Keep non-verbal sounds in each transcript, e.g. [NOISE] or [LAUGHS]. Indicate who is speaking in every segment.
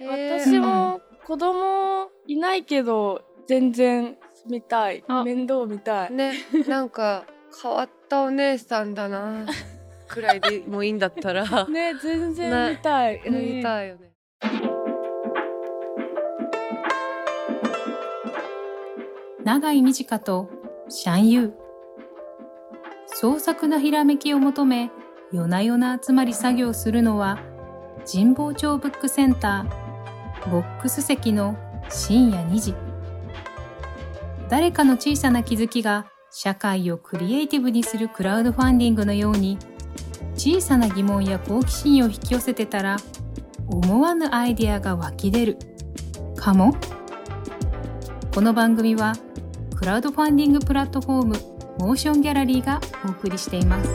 Speaker 1: 私も子供いないけど全然見たい。
Speaker 2: あ。
Speaker 1: 面倒見たい。
Speaker 3: ねなんか変わったお姉さんだな [LAUGHS] くらいでもいいんだったら。
Speaker 1: ね全然見たい、
Speaker 3: ね見たいよね。
Speaker 2: 永井美智香とシャンユー。創作なひらめきを求め夜な夜な集まり作業するのは神保町ブックセンターボックス席の深夜2時。誰かの小さな気づきが社会をクリエイティブにするクラウドファンディングのように小さな疑問や好奇心を引き寄せてたら思わぬアイデアが湧き出る。かも？この番組はクラウドファンディングプラットフォームモーションギャラリーがお送りしています。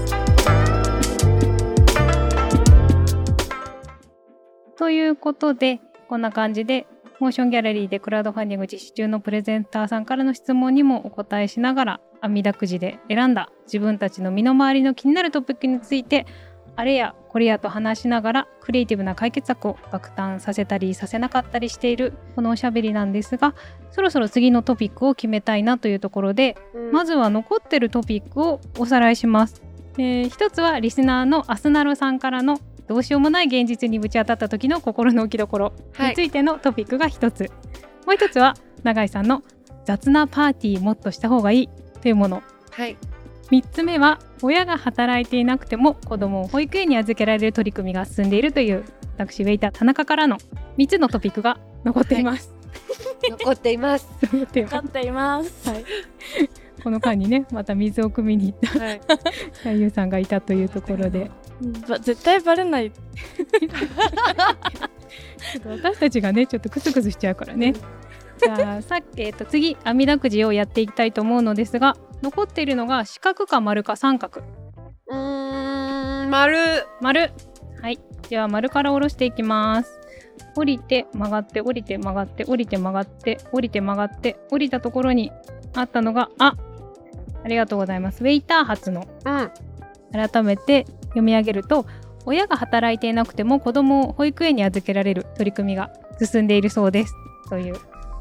Speaker 2: ということでこんな感じでモーションギャラリーでクラウドファンディング実施中のプレゼンターさんからの質問にもお答えしながら阿弥陀くじで選んだ自分たちの身の回りの気になるトピックについてあれやこれやと話しながらクリエイティブな解決策を爆誕させたりさせなかったりしているこのおしゃべりなんですがそろそろ次のトピックを決めたいなというところでまずは残ってるトピックをおさらいします。えー一つはリスナーのアスナロさんからのどうしようもない現実にぶち当たった時の心の置きどころについてのトピックが一つ、もう一つは永井さんの雑なパーティーもっとした方がいいというもの。
Speaker 3: はい。
Speaker 2: 3つ目は親が働いていなくても子供を保育園に預けられる取り組みが進んでいるという私ウェイター田中からの3つのトピックが残っています。
Speaker 3: 残っています。
Speaker 2: 残っています。[LAUGHS]
Speaker 1: 分かっています。
Speaker 2: はい、この間にねまた水を汲みに行った
Speaker 3: はい。[LAUGHS]
Speaker 2: 俳優さんがいたというところで
Speaker 1: ば絶対バレない。[LAUGHS]
Speaker 2: 私たちがねちょっとクスクスしちゃうからね。じゃあさっき、えっと、次阿弥陀くじをやっていきたいと思うのですが残っているのが四角か丸か三角。
Speaker 3: うーん丸。
Speaker 2: 丸。はい。では丸から下ろしていきます。降りて曲がって降りて曲がって降りて曲がって降りて曲がって降りたところにあったのがあありがとうございます。ウェイター発の。
Speaker 3: うん。
Speaker 2: 改めて読み上げると親が働いていなくても子供を保育園に預けられる取り組みが進んでいるそうです。という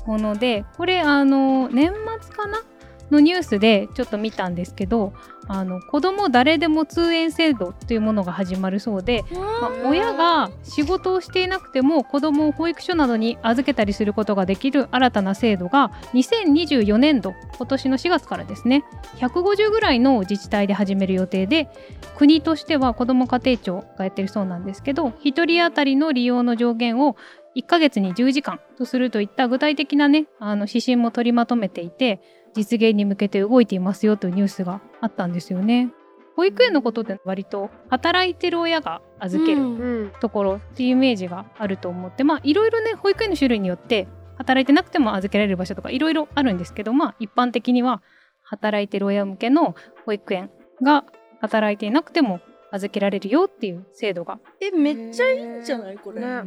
Speaker 2: ものでこれあの年末かなのニュースでちょっと見たんですけどあの子供誰でも通園制度というものが始まるそうで、まあ親が仕事をしていなくても子供を保育所などに預けたりすることができる新たな制度が2024年度今年の4月からですね150ぐらいの自治体で始める予定で国としては子ども家庭庁がやってるそうなんですけど1人当たりの利用の上限を1ヶ月に10時間とするといった具体的なねあの指針も取りまとめていて実現に向けて動いていますよというニュースがあったんですよね。保育園のことって割と働いてる親が預ける
Speaker 1: うん。
Speaker 3: うん
Speaker 2: ところっていうイメージがあると思ってまあいろいろね保育園の種類によって働いてなくても預けられる場所とかいろいろあるんですけどまあ一般的には働いてる親向けの保育園が働いていなくても預けられるよっていう制度が、
Speaker 1: えめっちゃいいんじゃない？これ、
Speaker 3: ね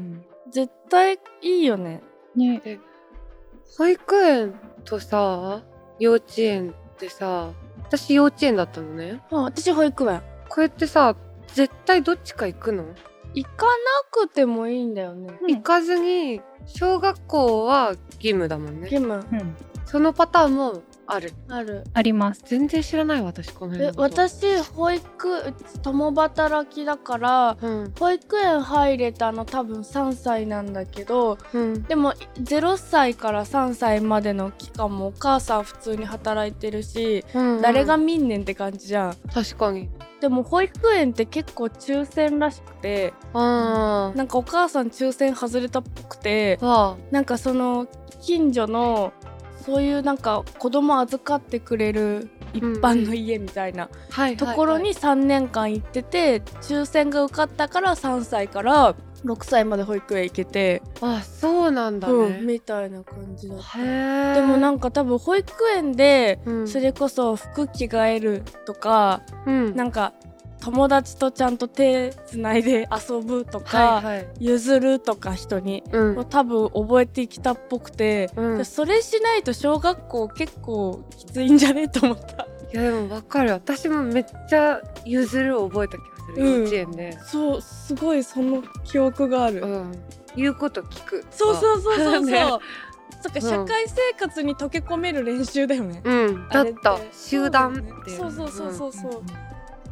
Speaker 1: 絶対いいよね。
Speaker 2: ね。
Speaker 3: 保育園とさ幼稚園ってさ私幼稚園だったのね。
Speaker 1: あ私保育園。
Speaker 3: これってさ絶対どっちか行くの、
Speaker 1: 行かなくてもいいんだよね。
Speaker 3: 行かずに小学校は義務だもんね。
Speaker 1: 義務。
Speaker 2: うん、
Speaker 3: そのパターンもある。
Speaker 1: ある。
Speaker 2: あります。
Speaker 3: 全然知らない私この
Speaker 1: え
Speaker 3: 辺のこと。
Speaker 1: 私保育共働きだから
Speaker 3: うん。
Speaker 1: 保育園入れたの多分3歳なんだけど
Speaker 3: うん。
Speaker 1: でも0歳から3歳までの期間もお母さん普通に働いてるし、
Speaker 3: うん
Speaker 1: 誰が見んねんって感じじゃん。
Speaker 3: 確かに。
Speaker 1: でも保育園って結構抽選らしくて
Speaker 3: あ
Speaker 1: なんかお母さん抽選外れたっぽくてなんかその近所のそういうなんか子供預かってくれる一般の家みたいなところに3年間行ってて抽選が受かったから3歳から6歳まで保育園行けて、
Speaker 3: あそうなんだ
Speaker 1: うん
Speaker 3: ね
Speaker 1: みたいな感じだった。でもなんか多分保育園で
Speaker 3: うん。
Speaker 1: それこそ服着替えるとか、
Speaker 3: うん。
Speaker 1: なんか友達とちゃんと手つないで遊ぶとか、
Speaker 3: はいはい。
Speaker 1: 譲るとか人に。
Speaker 3: うん。
Speaker 1: 多分覚えてきたっぽくて、
Speaker 3: うん。
Speaker 1: でそれしないと小学校結構きついんじゃね？と思った。
Speaker 3: いやでもわかる。私もめっちゃ譲るを覚えた気がする、
Speaker 1: うん。
Speaker 3: 幼稚園で。
Speaker 1: そうすごいその記憶がある、
Speaker 3: うん。言うこと聞く。
Speaker 1: そうそうそうそうそう、
Speaker 3: ね。
Speaker 1: そっか
Speaker 3: うん。
Speaker 1: 社会生活に溶け込める練習だよね、
Speaker 3: うん。だ
Speaker 1: っ
Speaker 3: た。集団って
Speaker 1: そうそうそうそうそう、
Speaker 3: ん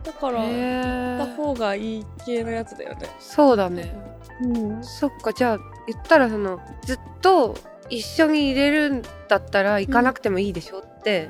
Speaker 1: だから
Speaker 3: へ
Speaker 1: やった
Speaker 3: ー
Speaker 1: 方がいい系のやつだよね。
Speaker 3: そうだね。
Speaker 2: うん。
Speaker 3: そっかじゃあ言ったらそのずっと一緒に入れるんだったら行かなくてもいいでしょって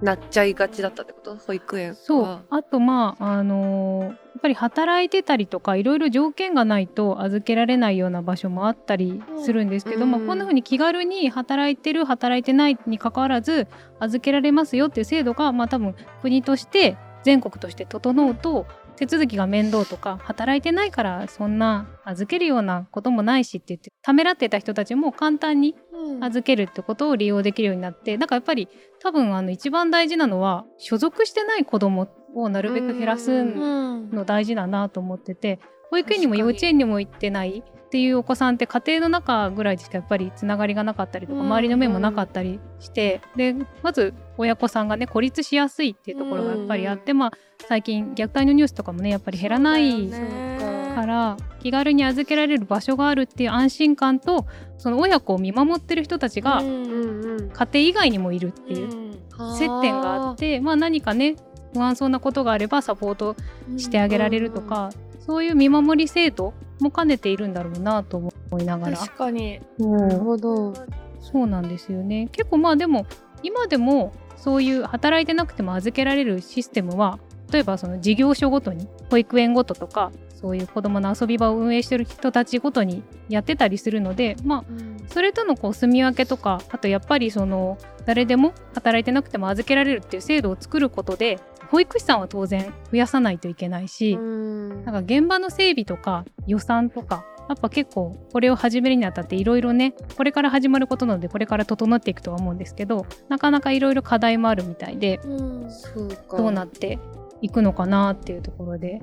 Speaker 3: なっちゃいがちだったってこと？保育園は。
Speaker 2: そう。あとまああのーやっぱり働いてたりとかいろいろ条件がないと預けられないような場所もあったりするんですけど、
Speaker 3: うん。
Speaker 2: まあ、こんな風に気軽に働いてる働いてないに関わらず預けられますよっていう制度がまあ多分国として全国として整うと手続きが面倒とか働いてないからそんな預けるようなこともないしって言ってためらってた人たちも簡単に預けるってことを利用できるようになってだからやっぱり多分あの一番大事なのは所属してない子供をなるべく減らす
Speaker 1: うん。
Speaker 2: の大事だなと思ってて保育園にも幼稚園にも行ってない？っていうお子さんって家庭の中ぐらいしかやっぱりつながりがなかったりとか
Speaker 1: うん。
Speaker 2: 周りの目もなかったりしてでまず親子さんがね孤立しやすいっていうところがやっぱりあってまあ最近虐待のニュースとかもねやっぱり減らないから気軽に預けられる場所があるっていう安心感とその親子を見守ってる人たちが家庭以外にもいるっていう接点があってまあ何かね不安そうなことがあればサポートしてあげられるとか、そういう見守り制度も兼ねているんだろうなと思いながら。
Speaker 1: 確かに。
Speaker 3: なるほど。
Speaker 2: そうなんですよね。結構まあでも今でもそういう働いてなくても預けられるシステムは例えばその事業所ごとに保育園ごととかそういう子どもの遊び場を運営してる人たちごとにやってたりするのでまあそれとのこう住み分けとかあとやっぱりその誰でも働いてなくても預けられるっていう制度を作ることで保育士さんは当然増やさないといけないし、
Speaker 3: うん。
Speaker 2: なんか現場の整備とか予算とかやっぱ結構これを始めるにあたっていろいろねこれから始まることなのでこれから整っていくとは思うんですけどなかなかいろいろ課題もあるみたいで
Speaker 1: うん。
Speaker 3: そうか。
Speaker 2: どうなっていくのかなっていうところで、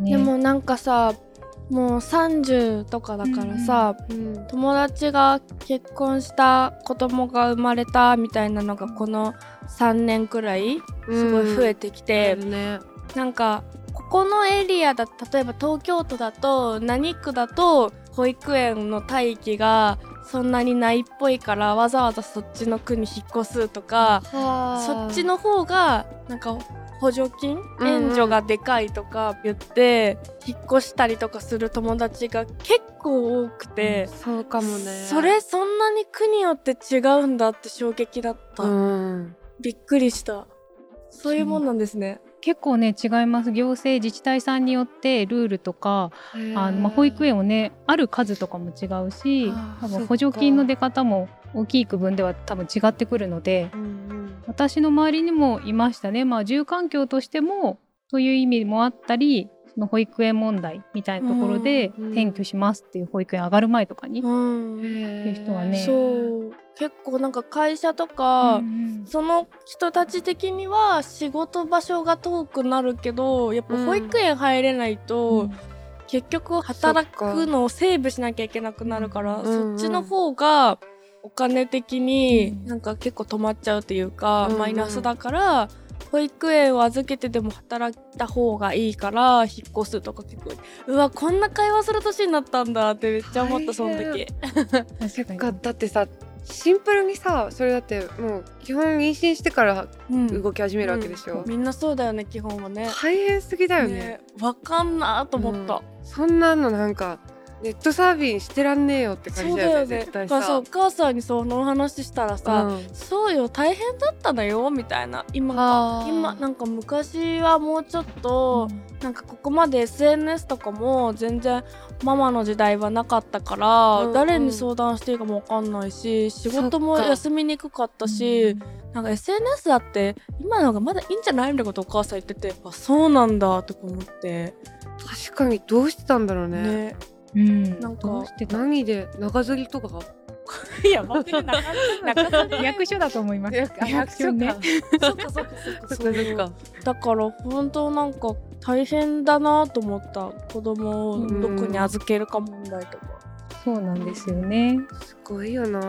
Speaker 2: ね、
Speaker 1: でもなんかさもう30とかだからさ、
Speaker 3: うん。
Speaker 1: 友達が結婚した子供が生まれたみたいなのがこの3年くらいすごい増えてきて、
Speaker 3: ね。
Speaker 1: なんかここのエリアだ例えば東京都だと何区だと保育園の待機がそんなにないっぽいからわざわざそっちの区に引っ越すとかそっちの方がなんか補助金？
Speaker 3: うん
Speaker 1: 援助がでかいとか言って引っ越したりとかする友達が結構多くて、
Speaker 3: そうかもね。
Speaker 1: それそんなに区によって違うんだって衝撃だった、
Speaker 3: うん。
Speaker 1: びっくりした。そういうもんなんですね、
Speaker 2: 結構ね違います。行政自治体さんによってルールとかあの、まあ、保育園をねある数とかも違うし多分補助金の出方も大きい区分では多分違ってくるので
Speaker 3: うんうん
Speaker 2: 私の周りにもいましたね、まあ、住環境としてもそういう意味もあったりその保育園問題みたいなところで
Speaker 3: うん
Speaker 2: 転居しますっていう保育園上がる前とかに、
Speaker 1: うん。
Speaker 2: いう人はね。
Speaker 1: そう。結構なんか会社とか、
Speaker 2: うん
Speaker 1: その人たち的には仕事場所が遠くなるけどやっぱ保育園入れないと、結局働くのをセーブしなきゃいけなくなるから、
Speaker 3: うん
Speaker 1: そっちの方がお金的に
Speaker 2: うん。
Speaker 1: なんか結構止まっちゃうというか、
Speaker 3: うん。
Speaker 1: マイナスだから保育園を預けてでも働いた方がいいから引っ越すとか結構うわこんな会話する年になったんだってめっちゃ思ったその時。
Speaker 2: 確か
Speaker 3: だってさシンプルにさそれだってもう基本妊娠してから
Speaker 1: うん。
Speaker 3: 動き始めるわけでしょ、
Speaker 1: みんなそうだよね基本はね。
Speaker 3: 大変すぎだよね。
Speaker 1: ねわかんなと思った。
Speaker 3: そんなのなんかネットサーフィンしてらんねえよって感
Speaker 1: そう
Speaker 3: じだよ
Speaker 1: ね。
Speaker 3: ね絶対
Speaker 1: だからさ
Speaker 3: さ
Speaker 1: お母さんにその話したらさ、
Speaker 3: うん。
Speaker 1: そうよ大変だったのよみたいな。今
Speaker 3: はあ
Speaker 1: 今なんか昔はもうちょっと、なんかここまで SNS とかも全然ママの時代はなかったから、
Speaker 3: うんうん。
Speaker 1: 誰に相談していいかもわかんないし仕事も休みにくかったし、なんか SNS だって今の方がまだいいんじゃないみたいなことお母さん言っててあそうなんだとか思って。
Speaker 3: 確かにどうしてたんだろうね。
Speaker 1: ね
Speaker 2: うん。
Speaker 1: なんか
Speaker 3: 何で長釣りとか？[LAUGHS]
Speaker 1: いや僕で中中
Speaker 2: 役所だと思います。
Speaker 3: 役
Speaker 2: 役所ね。
Speaker 1: そっかそっかそっか。
Speaker 3: そっかそっか。
Speaker 1: だから本当なんか大変だなと思った子供をどこに預けるか問題とか。
Speaker 2: そうなんですよね。
Speaker 3: すごいよな。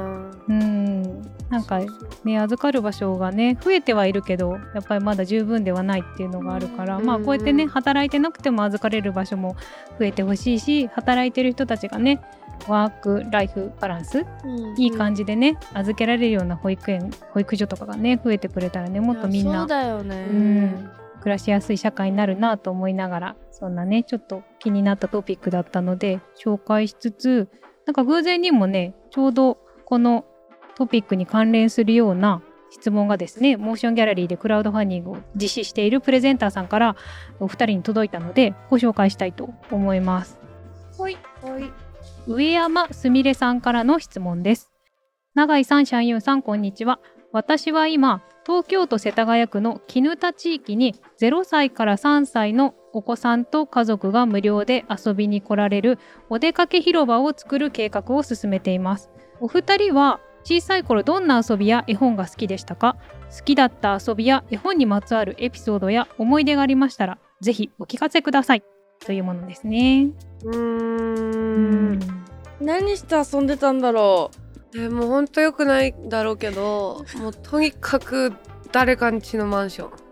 Speaker 2: うん。なんかね預かる場所がね増えてはいるけどやっぱりまだ十分ではないっていうのがあるから、
Speaker 3: うん
Speaker 2: まあこうやってね働いてなくても預かれる場所も増えてほしいし働いてる人たちがねワークライフバランス
Speaker 1: うん
Speaker 2: いい感じでね預けられるような保育園保育所とかがね増えてくれたらねもっとみんな
Speaker 1: そうだよね、
Speaker 2: うん暮らしやすい社会になるなと思いながらそんなねちょっと気になったトピックだったので紹介しつつなんか偶然にもねちょうどこのトピックに関連するような質問がですねモーションギャラリーでクラウドファンディングを実施しているプレゼンターさんからお二人に届いたのでご紹介したいと思います。
Speaker 3: はいはい
Speaker 2: 上山すみれさんからの質問です。永井さん、シャンユンさん、こんにちは。私は今、東京都世田谷区の絹田地域に0歳から3歳のお子さんと家族が無料で遊びに来られるお出かけ広場を作る計画を進めています。お二人は小さい頃どんな遊びや絵本が好きでしたか？好きだった遊びや絵本にまつわるエピソードや思い出がありましたら、ぜひお聞かせください。というものですね。
Speaker 3: うーん
Speaker 1: 何して遊んでたんだろ
Speaker 3: えもうほんとよくないだろうけどもうとにかく誰かんちのマンション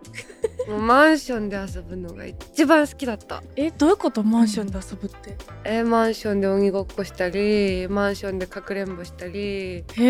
Speaker 3: もうマンションで遊ぶのが一番好きだった。
Speaker 1: うえどういうこと？マンションで遊ぶって？
Speaker 3: えマンションで鬼ごっこしたりマンションでかくれんぼしたりマンシ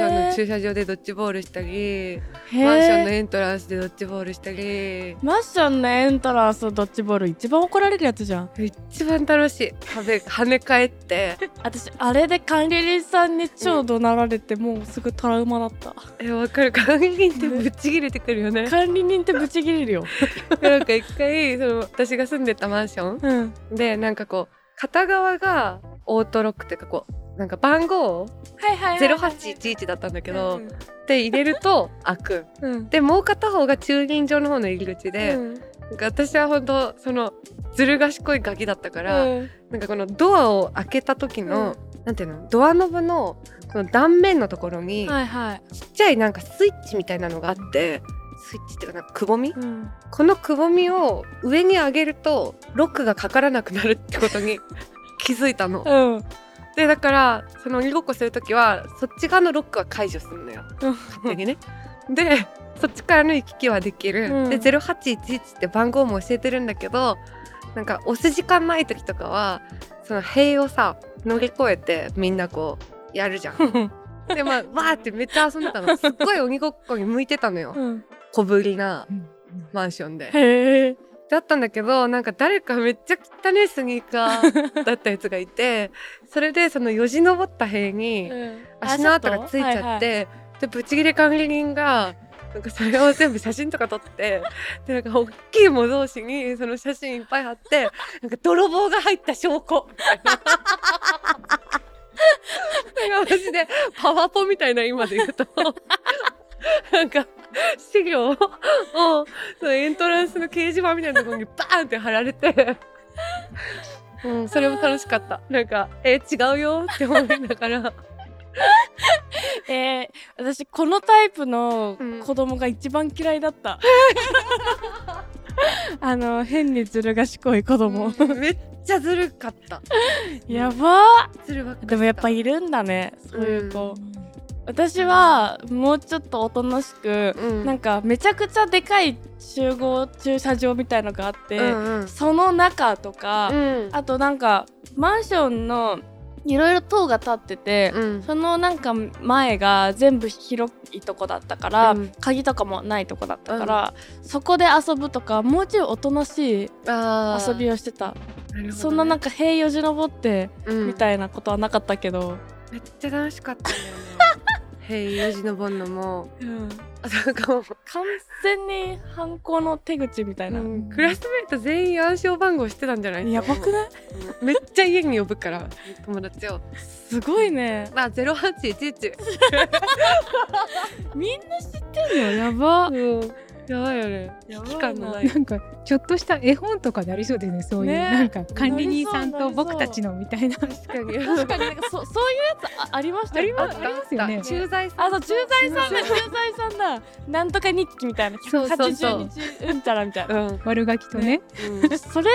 Speaker 3: ョンの駐車場でドッジボールしたり
Speaker 1: へ
Speaker 3: マンションの
Speaker 1: え
Speaker 3: エントランスでドッジボールしたり。
Speaker 1: マンションのエントランスのドッジボール一番怒られるやつじゃん。
Speaker 3: 一番楽しい跳ね跳ね返って。[LAUGHS]
Speaker 1: 私あれで管理人さんに超怒鳴られて、もうすぐトラウマだった。
Speaker 3: えわかる。管理人ってぶっちぎれてくるよね。
Speaker 1: 管理人ってブチギレるよ [LAUGHS]
Speaker 3: なんか一回その私が住んでたマンション
Speaker 1: うん。
Speaker 3: でなんかこう片側がオートロックっていうかこうなんか番号
Speaker 1: はいはい
Speaker 3: 0811だったんだけど、
Speaker 1: うん
Speaker 3: で入れると開く。
Speaker 1: うん。
Speaker 3: でもう片方が駐輪場の方の入り口で、
Speaker 1: うん。
Speaker 3: なんか私は本当そのずる賢いガキだったから、
Speaker 1: うん。
Speaker 3: なんかこのドアを開けた時の、なんていうのドアノブのこの断面のところに、
Speaker 1: はいはい、
Speaker 3: ちっちゃいなんかスイッチみたいなのがあってスイッチっていうかなんかくぼみ？
Speaker 1: うん、
Speaker 3: このくぼみを上に上げるとロックがかからなくなるってことに [LAUGHS] 気づいたの。
Speaker 1: うん。
Speaker 3: でだからその鬼ごっこする時はそっち側のロックは解除するのよ。勝手にね。でそっちからの行き来はできる。
Speaker 1: うん。
Speaker 3: で0811って番号も教えてるんだけどなんか押す時間ない時とかはその塀をさ乗り越えてみんなこうやるじゃん。[LAUGHS] でまあわーってめっちゃ遊んでたの。すっごい鬼ごっこに向いてたのよ。
Speaker 1: うん、
Speaker 3: 小ぶりなマンションで。だったんだけどなんか誰かめっちゃ汚いスニーカーだったやつがいてそれでそのよじ登った塀に足の跡がついちゃって、でブチギレ管理人がなんかそれを全部写真とか撮ってでなんか大きい模造紙にその写真いっぱい貼ってなんか泥棒が入った証拠。みたいな。なんかマジでパワポみたいな今で言うと。[LAUGHS] なんか資料を [LAUGHS] そのエントランスの掲示板みたいなところにバーンって貼られて。うん、それも楽しかった。なんか、え違うよ。って思いながら。[LAUGHS]
Speaker 1: えー、私このタイプの
Speaker 3: うん。
Speaker 1: 子供が一番嫌いだった、[LAUGHS] あの変にずる賢い子供、
Speaker 3: めっちゃずるかった。
Speaker 1: やば。
Speaker 3: ずるば
Speaker 1: でもやっぱいるんだね。そういう子、私はもうちょっとおとなしく、
Speaker 3: うん、
Speaker 1: なんかめちゃくちゃでかい集合駐車場みたいのがあって、
Speaker 3: うんうん。
Speaker 1: その中とか、
Speaker 3: うん。
Speaker 1: あとなんかマンションのいろいろ塔が立ってて、
Speaker 3: うん。
Speaker 1: そのなんか前が全部広いとこだったから、
Speaker 3: うん。
Speaker 1: 鍵とかもないとこだったから、そこで遊ぶとかもうちょいおとなしい遊びをしてた、
Speaker 3: ね。
Speaker 1: そんななんか塀よじ登って
Speaker 3: うん。
Speaker 1: みたいなことはなかったけど、
Speaker 3: めっちゃ楽しかったんだよね。へい、4時のぼんのも。
Speaker 1: うん。
Speaker 3: あなんかも。う、
Speaker 1: 完全に犯行の手口みたいな、
Speaker 3: うん。クラスメート全員暗証番号してたんじゃない
Speaker 1: やばくない？
Speaker 3: うんめっちゃ家に呼ぶから、友達を。
Speaker 1: すごいね。
Speaker 3: あ、0811。[LAUGHS]
Speaker 1: みんな知ってんの？やば。
Speaker 3: うん。やばいよね。
Speaker 1: や
Speaker 3: 危機感のな。
Speaker 2: ないんかちょっとした絵本とかでありそうですねそういう、
Speaker 1: ね。
Speaker 2: なんか管理人さんと僕たちのみたいな。
Speaker 3: 確かに。
Speaker 1: 確かになんかそ [LAUGHS] そういうやつあありました
Speaker 2: ありま
Speaker 1: ね。
Speaker 2: ありますよね。
Speaker 3: 駐在さん。
Speaker 1: あそう駐在さんだ。駐在さんだ。なんとか日記みたいな。
Speaker 3: そうそうそう。
Speaker 1: 180日うんちゃらみたいな。
Speaker 3: うん。
Speaker 2: 悪ガキとね。
Speaker 3: うん。
Speaker 1: それ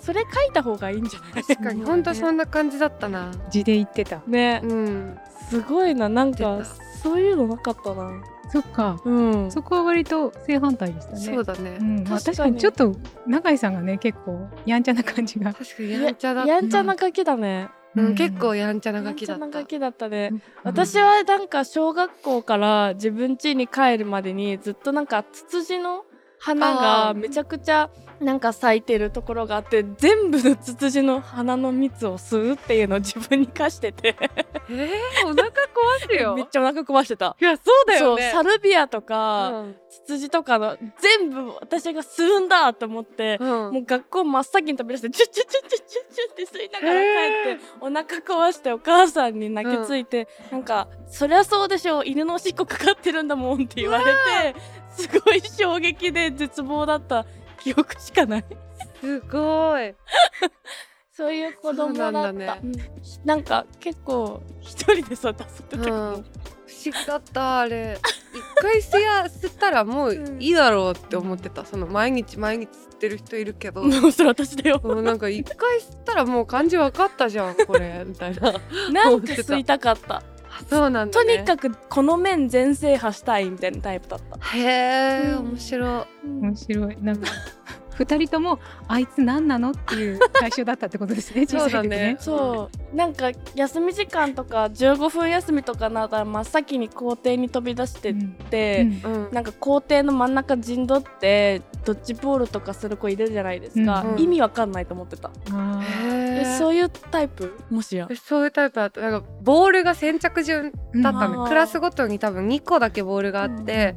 Speaker 1: それ書いた方がいいんじゃない？
Speaker 3: 確かに、ほんとそんな感じだったな。
Speaker 2: 字で言ってた。
Speaker 1: ね。
Speaker 3: うん。
Speaker 1: すごいな。なんかそういうのなかったな
Speaker 2: そっか。
Speaker 1: うん。
Speaker 2: そこは割と正反対でしたね。
Speaker 3: そうだね。
Speaker 2: うん。まあ、
Speaker 1: 確かに。
Speaker 2: 確かにちょっと永井さんがね結構やんちゃな感じが。
Speaker 3: 確かに。やんちゃだ。
Speaker 1: やんちゃなガキだね。
Speaker 3: うん、結構やんちゃなガ
Speaker 1: やんちゃ
Speaker 3: キだった
Speaker 1: なガキだったね、
Speaker 2: うん。
Speaker 1: 私はなんか小学校から自分家に帰るまでにずっとなんかツツジの花がめちゃくちゃなんか咲いてるところがあって全部のツツジの花の蜜を吸うっていうのを自分に課してて。
Speaker 3: えー、お腹壊すよ。[LAUGHS]
Speaker 1: めっちゃお腹壊してた。
Speaker 3: いやそうだよね。
Speaker 1: そうサルビアとか、
Speaker 3: うん。
Speaker 1: ツツジとかの全部私が吸うんだと思って、
Speaker 3: うん。
Speaker 1: もう学校真っ先に飛び出してチュッチュッチュッチュッチュッチュッって吸いながら帰って、お腹壊してお母さんに泣きついて、なんか「そりゃそうでしょ犬のおしっこかかってるんだもん」って言われてすごい衝撃で絶望だった記憶しかない。
Speaker 3: すごい。[LAUGHS]
Speaker 1: そういう子供だった。
Speaker 3: なんだね。
Speaker 1: うんなんか結構一人でさ出すってたけど、
Speaker 3: うん。不思議だったあれ。一回吸や吸ったらもういいだろうって思ってた。その毎日毎日吸ってる人いるけど。[LAUGHS]
Speaker 1: もうそれ私だよ。
Speaker 3: もうなんか一回吸ったらもう感じ分かったじゃんこれ。みたいな。[LAUGHS]
Speaker 1: なんか吸いたかった。
Speaker 3: あそうなんだ、
Speaker 1: と
Speaker 3: ね、
Speaker 1: にかくこの面全制覇したいみたいなタイプだった。
Speaker 3: へえ
Speaker 1: うん。
Speaker 3: 面白い。
Speaker 2: 面白い。なんか二人ともあいつ何なのっていう対象だったってことですね小さい時ね。
Speaker 1: そう。なんか休み時間とか15分休みとかなったら真っ先に校庭に飛び出してっ
Speaker 2: うん
Speaker 1: て、
Speaker 2: うん。
Speaker 3: うん。
Speaker 1: なんか校庭の真ん中陣取ってドッジボールとかする子いるじゃないですか、
Speaker 3: うん。
Speaker 1: 意味わかんないと思ってた、
Speaker 2: あー。
Speaker 1: え
Speaker 3: へえ
Speaker 1: そういうタイプ？もしや。
Speaker 3: そういうタイプだった。なんかボールが先着順だった
Speaker 1: うん。
Speaker 3: の、クラスごとに多分2個だけボールがあって、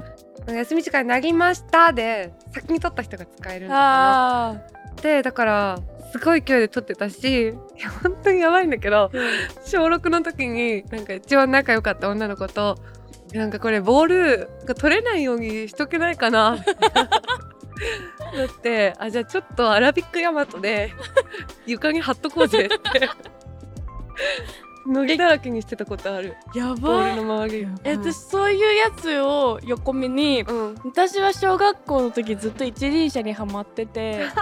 Speaker 3: 休み時間になりましたで先に取った人が使えるんだった
Speaker 1: あ
Speaker 3: のでだからすごい勢いで取ってたしいや本当にやばいんだけど小6の時になんか一番仲良かった女の子となんかこれボールが取れないようにしとけないかな [LAUGHS] だってあじゃあちょっとアラビックヤマトで [LAUGHS] 床に貼っとこうぜって。[LAUGHS] のりだらけにしてたことある。
Speaker 1: や
Speaker 3: ボー
Speaker 1: ばい
Speaker 3: ルの周り。
Speaker 1: え私そういうやつを横目に
Speaker 3: うん
Speaker 1: 私は小学校の時ずっと一輪車にはまってて。[LAUGHS]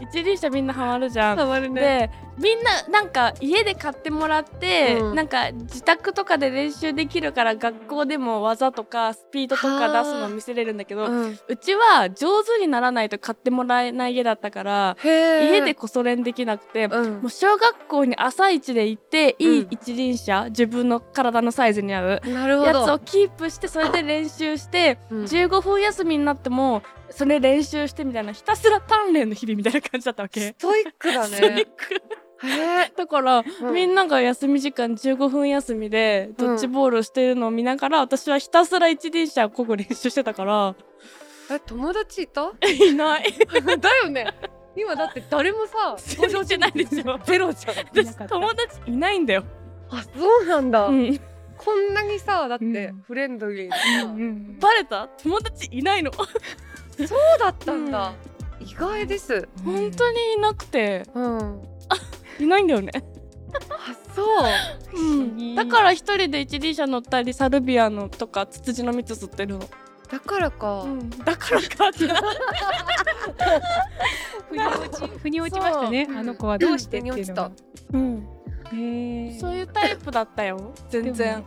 Speaker 1: 一輪車みんなハマるじゃん。
Speaker 3: ハマるね。
Speaker 1: でみんななんか家で買ってもらって、
Speaker 3: うん。
Speaker 1: なんか自宅とかで練習できるから学校でも技とかスピードとか出すの見せれるんだけど、
Speaker 3: うん。
Speaker 1: うちは上手にならないと買ってもらえない家だったから、家でこそ練できなくて、
Speaker 3: うん。
Speaker 1: もう小学校に朝一で行っていい
Speaker 3: うん。
Speaker 1: 一輪車、自分の体のサイズに合うやつをキープしてそれで練習して、
Speaker 3: うん。
Speaker 1: 15分休みになってもそれ練習してみたいなひたすら鍛錬の日々みたいな感じだったわけ。
Speaker 3: ストイックだ
Speaker 1: ストイッ
Speaker 3: ね
Speaker 1: ク。
Speaker 3: へえ。
Speaker 1: だから、
Speaker 3: うん。
Speaker 1: みんなが休み時間15分休みでドッジボールしてるのを見ながら、私はひたすら一輪車ここ練習してたから。
Speaker 3: え友達いた？
Speaker 1: いない。[LAUGHS]
Speaker 3: だよね。今だって誰もさ [LAUGHS]
Speaker 1: 登場してないでしょ。
Speaker 3: ゼロじゃん。
Speaker 1: 私友達いないんだよ、
Speaker 3: あそうなんだ、
Speaker 1: うん、
Speaker 3: こんなにさだって
Speaker 2: うん。
Speaker 3: フレンドリーなさ、
Speaker 2: うん
Speaker 1: バレた？友達いないの？[LAUGHS]
Speaker 3: そうだったんだ、意外です。
Speaker 1: 本当にいなくて。
Speaker 3: うん。
Speaker 1: いないんだよね、
Speaker 3: あそう。
Speaker 1: うん、だから一人で一輪車乗ったりサルビアのとかツツジの蜜吸ってるの、
Speaker 3: だからか、
Speaker 1: だからかって。な
Speaker 2: 腑に落ち腑に落ちましたね。あの子はどうしてっていうのが。
Speaker 1: うん、そういうタイプだったよ。[LAUGHS] 全然。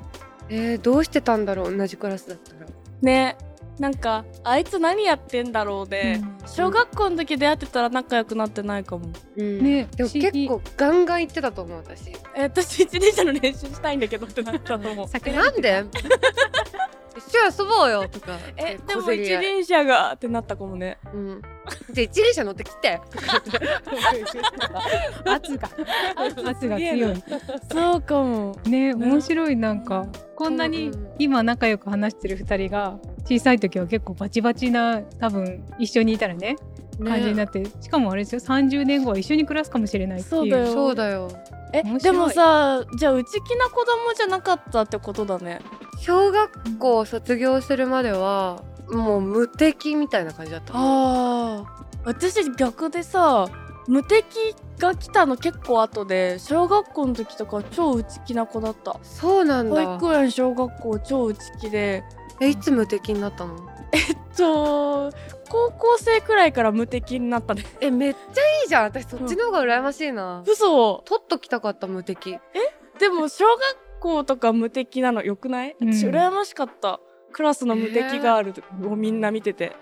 Speaker 3: えー、どうしてたんだろう？同じクラスだったら。
Speaker 1: ね。なんかあいつ何やってんだろうで、
Speaker 2: うん。
Speaker 1: 小学校の時出会ってたら仲良くなってないかも。
Speaker 3: うん。
Speaker 2: ね。
Speaker 3: でも結構ガンガン行ってたと思う私。
Speaker 1: え私一輪車の練習したいんだけどってなったと思う
Speaker 2: 桜
Speaker 3: なんで。[LAUGHS] 一緒に遊ぼうよとか。
Speaker 1: えでも一輪車がってなったかもね。
Speaker 3: うん、じゃあ一輪車乗ってきて。[LAUGHS]
Speaker 2: 圧が圧が強い。
Speaker 1: そうかも。
Speaker 2: ね面白いなんか。こんなに
Speaker 3: うん
Speaker 2: 今仲良く話してる二人が小さい時は結構バチバチな多分一緒にいたらね感じになって、しかもあれですよ30年後は一緒に暮らすかもしれないっていう。
Speaker 1: そうだよ。え
Speaker 2: 面白い。
Speaker 1: でもさじゃあ内気な子供じゃなかったってことだね。
Speaker 3: 小学校卒業するまではもう無敵みたいな感じだった。
Speaker 1: あー。私逆でさ無敵が来たの結構後で小学校の時とか超内気な子だった。
Speaker 3: そうなん
Speaker 1: 保
Speaker 3: だ
Speaker 1: 育園小学校超内気で。
Speaker 3: えいつ無敵になったの？
Speaker 1: そう高校生くらいから無敵になったね。
Speaker 3: えめっちゃいいじゃん。私そっちの方が羨ましいな、
Speaker 1: 嘘。
Speaker 3: 取っときたかった無敵。
Speaker 1: でも小学校とか無敵なのよくない、
Speaker 2: うん。
Speaker 1: 私羨ましかったクラスの無敵ガー。ルをみんな見てて、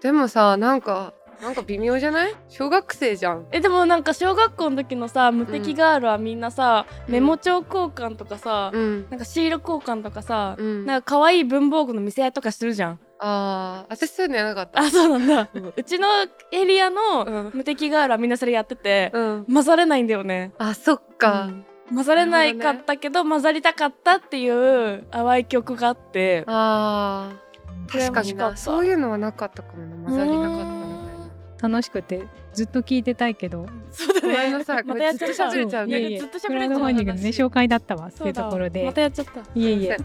Speaker 3: でもさなんかなんか微妙じゃない？小学生じゃん。
Speaker 1: えでもなんか小学校の時のさ無敵ガールはみんなさ、
Speaker 3: うん。
Speaker 1: メモ帳交換とかさ、
Speaker 3: うん。
Speaker 1: なんかシール交換とかさ、
Speaker 3: うん。
Speaker 1: なんか可愛い文房具の見せ合いとかするじゃん。
Speaker 3: あー私そういうのやらなかった。
Speaker 1: あそうなんだ、
Speaker 3: うん。
Speaker 1: うちのエリアの
Speaker 3: うん。
Speaker 1: 無敵ガールはみんなそれやってて、
Speaker 3: うん。
Speaker 1: 混ざれないんだよね。
Speaker 3: あそっか、
Speaker 1: うん混ざれないかったけど混ざりたかったっていう淡い曲があって。
Speaker 3: あー。確かにな。そういうのはなかったかもな。混ざりなかったみたいな。
Speaker 2: 楽しくてずっと聞いてたいけど。
Speaker 1: そうだ
Speaker 3: ごめんなさい。
Speaker 1: またやっちゃった。
Speaker 3: これずっと喋れちゃうね。
Speaker 1: いや
Speaker 2: いえ。いえ
Speaker 1: ずっと喋れちゃう
Speaker 2: ドファンディングのね紹介だったわっていうところで。
Speaker 1: またやっちゃった。
Speaker 2: いえいえ。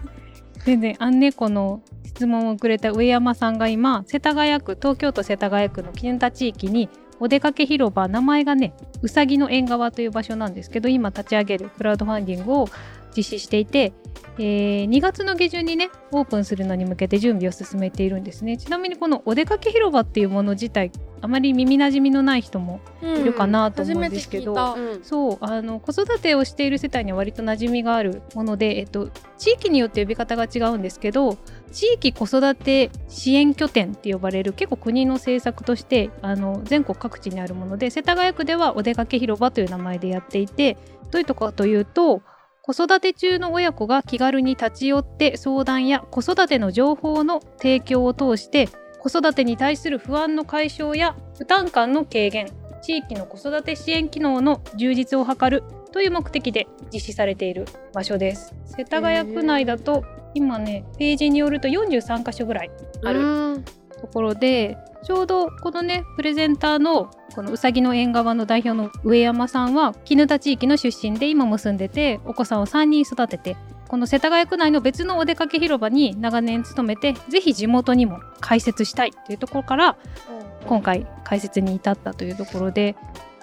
Speaker 2: 全然アンネコの質問をくれた上山さんが今世田谷区東京都世田谷区の絹田地域にお出かけ広場名前がねうさぎの縁側という場所なんですけど今立ち上げるクラウドファンディングを実施していて、えー2月の下旬にねオープンするのに向けて準備を進めているんですね。ちなみにこのお出かけ広場っていうもの自体あまり耳なじみのない人もいるかなと思うんですけど、
Speaker 3: うん。
Speaker 2: そうあの子育てをしている世帯には割と馴染みがあるもので、えっと、地域によって呼び方が違うんですけど地域子育て支援拠点って呼ばれる結構国の政策としてあの全国各地にあるもので世田谷区ではお出かけ広場という名前でやっていてどういうとこかというと子育て中の親子が気軽に立ち寄って相談や子育ての情報の提供を通して子育てに対する不安の解消や負担感の軽減地域の子育て支援機能の充実を図るという目的で実施されている場所です。世田谷区内だと今ねページによると43カ所ぐらいある
Speaker 3: うん。
Speaker 2: ところでちょうどこのねプレゼンターのこのうさぎの縁側の代表の上山さんは絹田地域の出身で今も住んでてお子さんを3人育ててこの世田谷区内の別のお出かけ広場に長年勤めてぜひ地元にも開設したいというところから今回開設に至ったというところで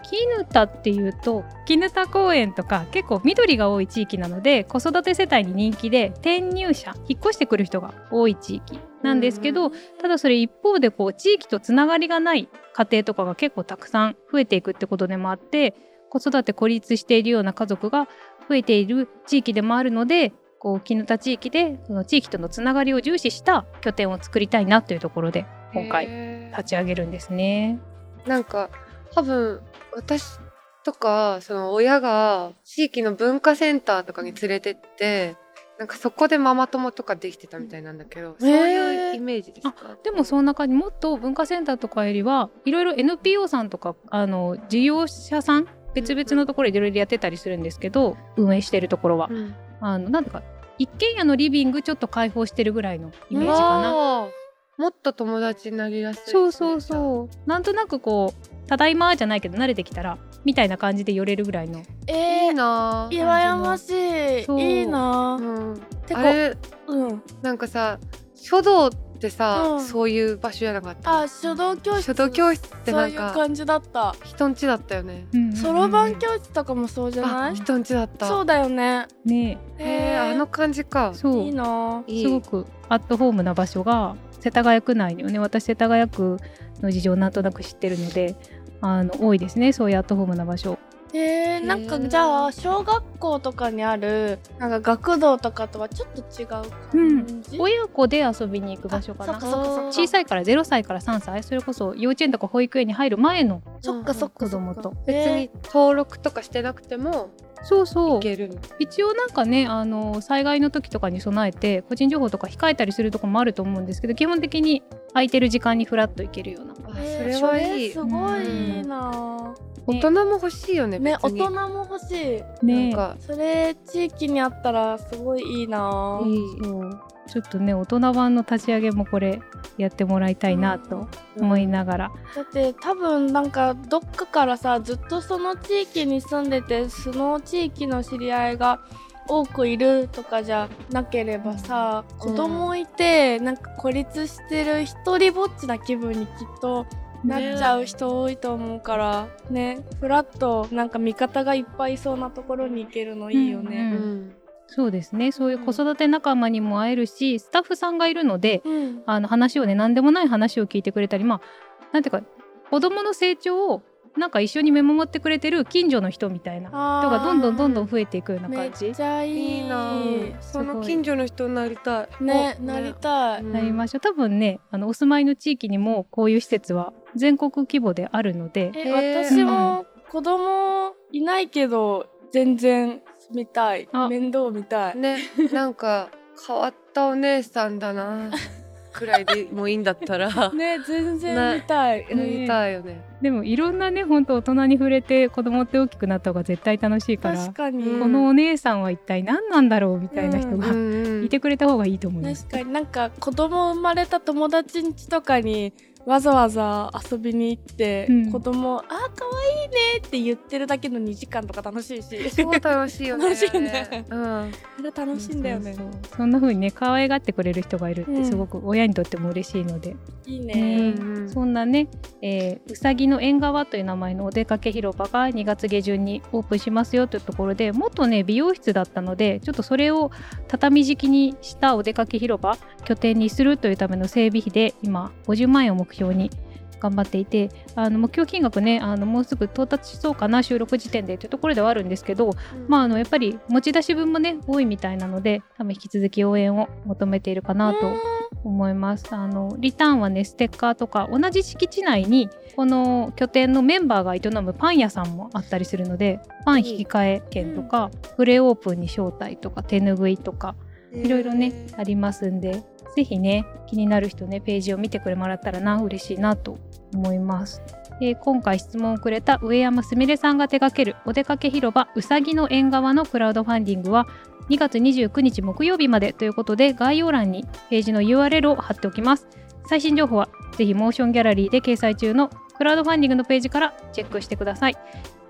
Speaker 2: 絹田っていうと絹田公園とか結構緑が多い地域なので子育て世帯に人気で転入者引っ越してくる人が多い地域なんですけど、ただそれ一方でこう地域とつながりがない家庭とかが結構たくさん増えていくってことでもあって子育て孤立しているような家族が増えている地域でもあるのでこう絹田地域でその地域とのつながりを重視した拠点を作りたいなというところで今回立ち上げるんですね。
Speaker 3: なんか多分私とかその親が地域の文化センターとかに連れてってなんかそこでママ友とかできてたみたいなんだけど、そういうイメージですか？
Speaker 2: でもその中にもっと文化センターとかよりはいろいろ NPO さんとかあの事業者さん別々のところでいろいろやってたりするんですけど、運営してるところは。
Speaker 3: うん。
Speaker 2: あのなんだか一軒家のリビングちょっと開放してるぐらいのイメージかな。
Speaker 3: もっと友達になりやすい
Speaker 2: そうそうそう。なんとなくこうただいまじゃないけど慣れてきたらみたいな感じで寄れるぐらいの
Speaker 1: え
Speaker 3: いいな
Speaker 1: ー、羨ましい。いいな
Speaker 3: う。ん、
Speaker 1: てか
Speaker 3: あれ
Speaker 1: うん。
Speaker 3: なんかさ書道ってさ、
Speaker 1: うん。
Speaker 3: そういう場所じゃなかった？
Speaker 1: あ書道教室。
Speaker 3: 書道教室って
Speaker 1: そういう
Speaker 3: なんか
Speaker 1: 感じだった。
Speaker 3: 人んちだったよね。
Speaker 1: そろばん教室とかもそうじゃない？
Speaker 3: あ人んちだった。
Speaker 1: そうだよね。
Speaker 2: ね。
Speaker 3: へえあの感じか。
Speaker 2: そう。
Speaker 1: いいな。い
Speaker 3: い。
Speaker 2: すごくアットホームな場所が世田谷区内にはね。私世田谷区の事情をなんとなく知ってるのであの多いですねそういうアットホームな場所
Speaker 1: えー、なんかじゃあ小学校とかにあるなんか学童とかとはちょっと違う感じ、
Speaker 2: 親子で遊びに行く場所かな？
Speaker 1: あそっかそっかそっか。
Speaker 2: 小さいから0歳から3歳？それこそ幼稚園とか保育園に入る前の
Speaker 1: そっかそっか
Speaker 2: 子供と。
Speaker 3: 別に登録とかしてなくても
Speaker 2: そうそう。一応なんかねあの災害の時とかに備えて個人情報とか控えたりするとこもあると思うんですけど基本的に空いてる時間にフラッと行けるような。
Speaker 3: あ
Speaker 1: えー
Speaker 3: それはいい。
Speaker 1: すごいいいな
Speaker 3: 大人も欲しいよね
Speaker 1: ね大人も欲しい。
Speaker 2: ね。
Speaker 3: なんか
Speaker 1: それ地域にあったらすごいいいな。い
Speaker 3: い
Speaker 2: そうちょっとね大人版の立ち上げもこれやってもらいたいなと思いながら、
Speaker 1: だって多分なんかどっかからさずっとその地域に住んでてその地域の知り合いが多くいるとかじゃなければさ、
Speaker 3: うん。
Speaker 1: 子供いてなんか孤立してる一人ぼっちな気分にきっとなっちゃう人多いと思うからね。フラッとなんか味方がいっぱいいそうなところに行けるのいいよ
Speaker 3: う
Speaker 1: ね。
Speaker 3: ん
Speaker 2: そうですね。そういう子育て仲間にも会えるしスタッフさんがいるので
Speaker 1: うん。
Speaker 2: あの話をね何でもない話を聞いてくれたりまあなんていうか子供の成長をなんか一緒に見守ってくれてる近所の人みたいな人がどんどんどんどん増えていくような
Speaker 1: めっ
Speaker 2: 感じ
Speaker 1: ちゃいい
Speaker 3: いいな。その近所の人になりたい。
Speaker 1: ね
Speaker 3: お
Speaker 1: なりたい。
Speaker 3: うん
Speaker 2: なりましょう。多分ねあのお住まいの地域にもこういう施設は全国規模であるので
Speaker 1: え私も子供いないけど全然住みたい。面倒見たい。
Speaker 3: ねなんか変わったお姉さんだなくらいでもいいんだったら。[LAUGHS]
Speaker 1: ね全然見たい、
Speaker 3: 見たいよね。
Speaker 2: でもいろんなね本当大人に触れて子供って大きくなった方が絶対楽しいから
Speaker 1: 確かに。
Speaker 2: このお姉さんは一体何なんだろうみたいな人が、いてくれた方がいいと思います、
Speaker 1: 確かに。なんか子供生まれた友達ん家とかにわざわざ遊びに行って、うん、子供あ可愛いねって言ってるだけの2時間とか楽しいし。
Speaker 3: すごい楽しいよね。
Speaker 1: 楽しいね、うん、あれ楽しいんだよね。
Speaker 2: そんな風にね可愛がってくれる人がいるってすごく親にとっても嬉しいので、
Speaker 1: うん、いいね、
Speaker 2: そんなね、えー、うさぎの縁側という名前のお出かけ広場が2月下旬にオープンしますよというところでもっとね美容室だったのでちょっとそれを畳敷きにしたお出かけ広場拠点にするというための整備費で今50万円を目標に頑張っていてあの目標金額ねあのもうすぐ到達しそうかな収録時点でというところではあるんですけど、うん、まああのやっぱり持ち出し分もね多いみたいなので多分引き続き応援を求めているかなと思います。あのリターンはねステッカーとか同じ敷地内にこの拠点のメンバーが営むパン屋さんもあったりするのでパン引き換え券とか、プレオープンに招待とか手ぬぐいとかいろいろねありますんでぜひね気になる人ねページを見てくれもらったらな嬉しいなと思います。えー、今回質問をくれた上山すみれさんが手掛けるお出かけ広場うさぎの縁側のクラウドファンディングは2月29日木曜日までということで概要欄にページの URL を貼っておきます。最新情報はぜひモーションギャラリーで掲載中のクラウドファンディングのページからチェックしてください。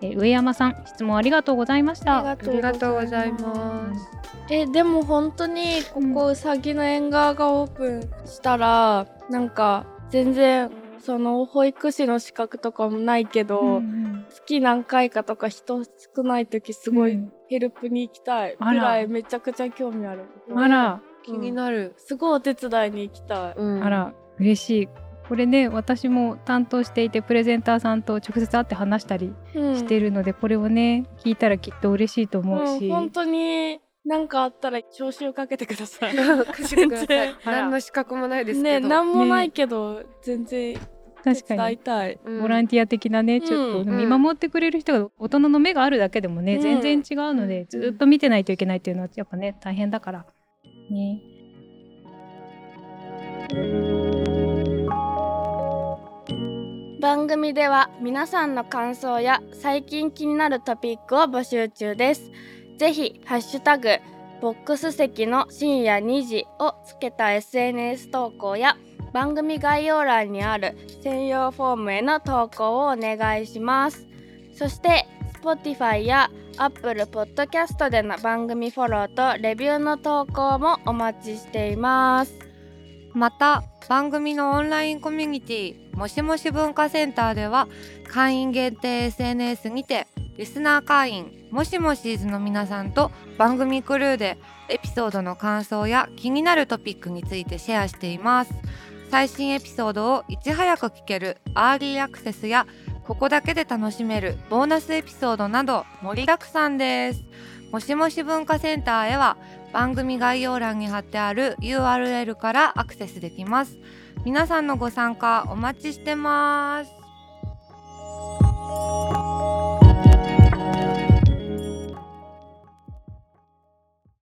Speaker 2: えー、上山さん質問ありがとうございました。
Speaker 3: ありがとうございます。
Speaker 1: えでも本当にここうさぎの縁側がオープンしたら、うん、なんか全然その保育士の資格とかもないけど、うんうん、月何回かとか人少ない時すごいヘルプに行きたい。ぐらいめちゃくちゃ興味ある。
Speaker 2: あら、
Speaker 3: 気になる。
Speaker 1: すごいお手伝いに行きたい。
Speaker 2: あら嬉しい。これね私も担当していてプレゼンターさんと直接会って話したりしてるので、うん、これをね聞いたらきっと嬉しいと思うし、うん、
Speaker 1: 本当に何かあったら調子を [LAUGHS] かけてください。
Speaker 3: 全然。何の資格もないです
Speaker 1: けど。ね、何もないけど、ね、全然確かに。
Speaker 2: ボランティア的なねちょっと見守ってくれる人が大人の目があるだけでもね、うん、全然違うので、ずっと見てないといけないっていうのはやっぱね大変だから。ね。
Speaker 1: 番組では皆さんの感想や最近気になるトピックを募集中です。ぜひ、ハッシュタグ、ボックス席の深夜2時をつけた SNS 投稿や番組概要欄にある専用フォームへの投稿をお願いします。そして、Spotify や Apple Podcast での番組フォローとレビューの投稿もお待ちしています。
Speaker 3: また、番組のオンラインコミュニティもしもし文化センターでは会員限定 SNS にてリスナー会員もしもしーずの皆さんと番組クルーでエピソードの感想や気になるトピックについてシェアしています。最新エピソードをいち早く聞けるアーリーアクセスやここだけで楽しめるボーナスエピソードなど盛りだくさんです。もしもし文化センターへは番組概要欄に貼ってある URL からアクセスできます。皆さんのご参加お待ちしてます。